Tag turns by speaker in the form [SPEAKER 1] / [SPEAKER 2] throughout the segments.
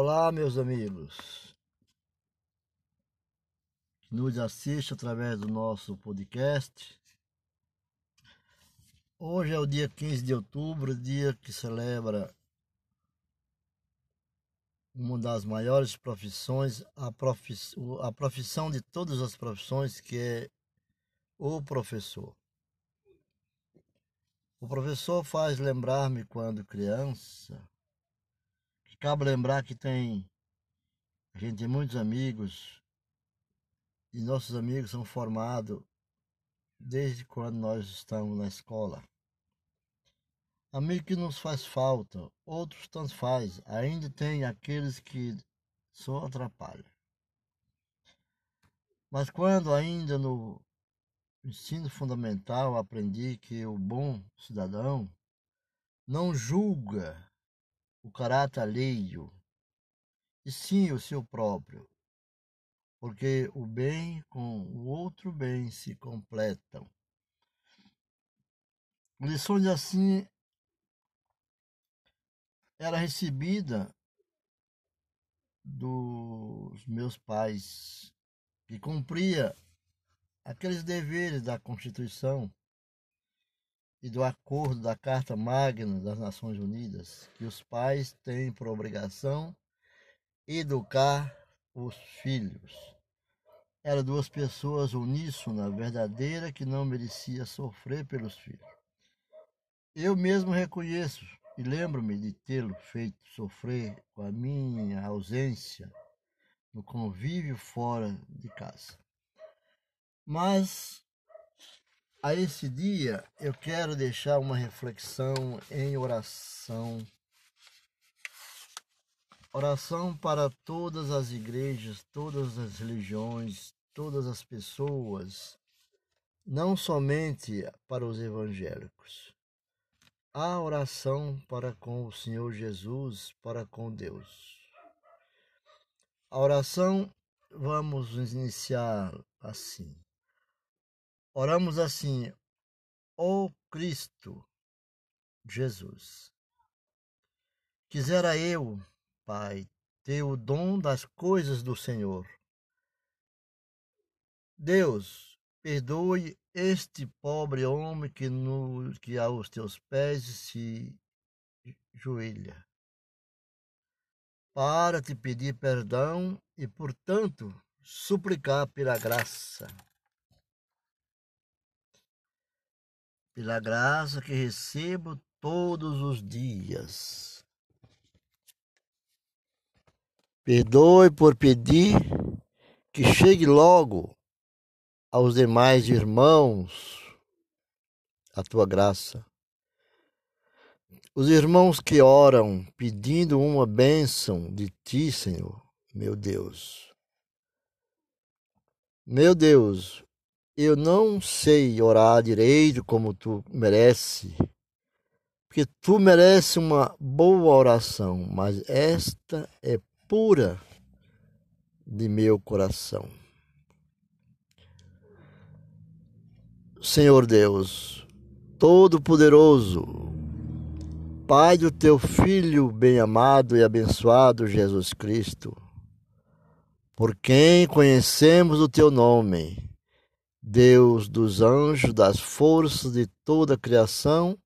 [SPEAKER 1] Olá, meus amigos, que nos assistem através do nosso podcast. Hoje é o dia 15 de outubro, dia que celebra uma das maiores profissões, a, a profissão de todas as profissões, que é o professor. O professor faz lembrar-me quando criança Cabe lembrar que tem a gente tem muitos amigos e nossos amigos são formados desde quando nós estamos na escola. Amigo que nos faz falta, outros tanto faz, ainda tem aqueles que só atrapalham. Mas quando ainda no ensino fundamental aprendi que o bom cidadão não julga o caráter alheio, e sim o seu próprio, porque o bem com o outro bem se completam. Lições assim era recebida dos meus pais, que cumpria aqueles deveres da Constituição e do acordo da Carta Magna das Nações Unidas, que os pais têm por obrigação educar os filhos. Eram duas pessoas uníssonas, verdadeira, que não merecia sofrer pelos filhos. Eu mesmo reconheço e lembro-me de tê-lo feito sofrer com a minha ausência no convívio fora de casa. Mas a esse dia, eu quero deixar uma reflexão em oração. Oração para todas as igrejas, todas as religiões, todas as pessoas, não somente para os evangélicos. A oração para com o Senhor Jesus, para com Deus. A oração vamos iniciar assim. Oramos assim, ó oh Cristo Jesus. Quisera eu, Pai, ter o dom das coisas do Senhor. Deus, perdoe este pobre homem que, no, que aos teus pés se joelha, para te pedir perdão e, portanto, suplicar pela graça pela graça que recebo todos os dias. Perdoe por pedir que chegue logo aos demais irmãos a tua graça. Os irmãos que oram pedindo uma bênção de ti, Senhor, meu Deus. Meu Deus, eu não sei orar direito como tu merece, porque tu merece uma boa oração, mas esta é pura de meu coração. Senhor Deus, Todo-Poderoso, Pai do teu Filho bem-amado e abençoado Jesus Cristo, por quem conhecemos o teu nome, Deus dos anjos, das forças de toda a criação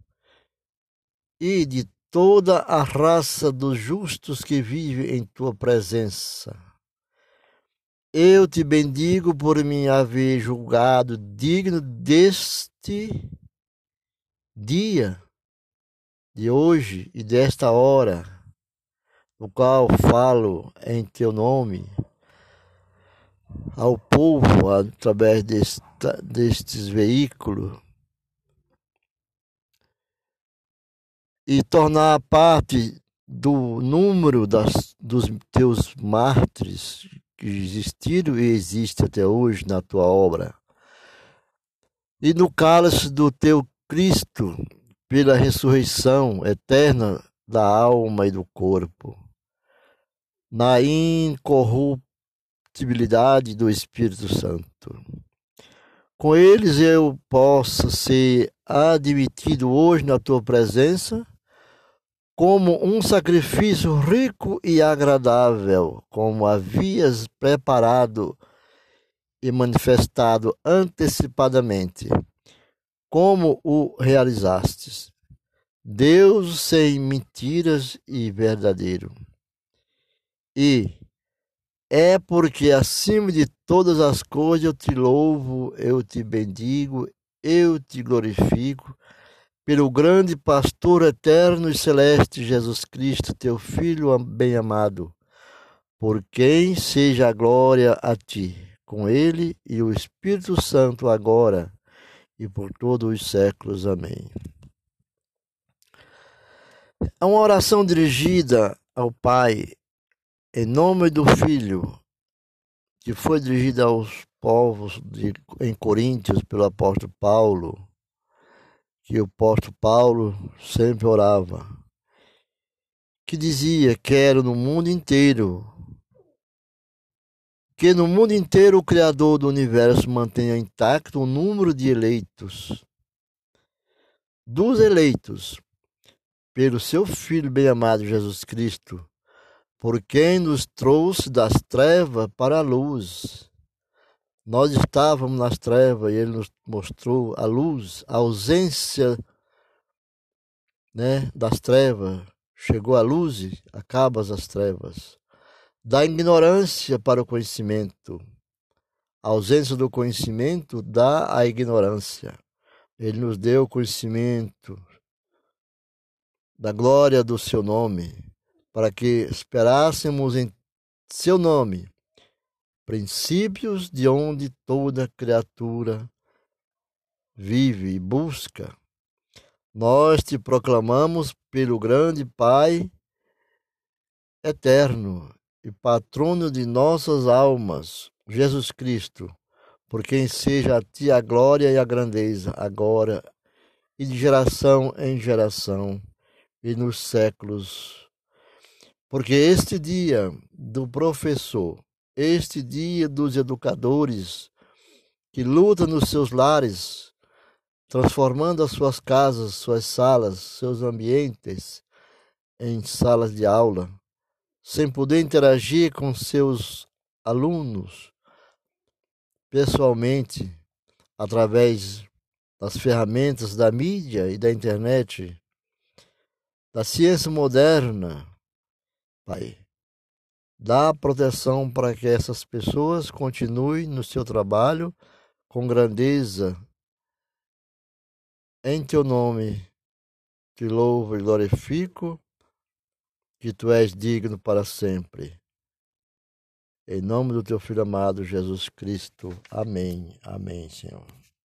[SPEAKER 1] e de toda a raça dos justos que vive em tua presença. Eu te bendigo por me haver julgado digno deste dia, de hoje e desta hora, no qual falo em teu nome ao povo através desta, destes veículos e tornar parte do número das, dos teus mártires que existiram e existem até hoje na tua obra. E no cálice do teu Cristo, pela ressurreição eterna da alma e do corpo, na incorruptibilidade possibilidade do Espírito Santo. Com eles eu posso ser admitido hoje na tua presença como um sacrifício rico e agradável, como havias preparado e manifestado antecipadamente, como o realizastes. Deus sem mentiras e verdadeiro. E é porque acima de todas as coisas eu te louvo, eu te bendigo, eu te glorifico pelo grande pastor eterno e celeste Jesus Cristo, teu Filho bem-amado, por quem seja a glória a ti, com ele e o Espírito Santo agora e por todos os séculos. Amém. É uma oração dirigida ao Pai, em nome do Filho, que foi dirigida aos povos de, em Coríntios pelo apóstolo Paulo que o apóstolo Paulo sempre orava, que dizia: Quero no mundo inteiro, que no mundo inteiro o Criador do universo mantenha intacto o número de eleitos, dos eleitos, pelo seu Filho bem-amado Jesus Cristo, por quem nos trouxe das trevas para a luz nós estávamos nas trevas e ele nos mostrou a luz, a ausência né, das trevas. Chegou a luz, acaba as trevas. Da ignorância para o conhecimento. A ausência do conhecimento dá a ignorância. Ele nos deu o conhecimento da glória do seu nome, para que esperássemos em seu nome princípios de onde toda criatura vive e busca. Nós te proclamamos pelo grande Pai eterno e patrono de nossas almas, Jesus Cristo, por quem seja a ti a glória e a grandeza, agora e de geração em geração e nos séculos. Porque este dia do professor este dia dos educadores que lutam nos seus lares, transformando as suas casas, suas salas, seus ambientes em salas de aula, sem poder interagir com seus alunos pessoalmente, através das ferramentas da mídia e da internet, da ciência moderna, Pai Dá proteção para que essas pessoas continuem no seu trabalho com grandeza. Em teu nome te louvo e glorifico, que tu és digno para sempre. Em nome do teu filho amado Jesus Cristo. Amém. Amém, Senhor.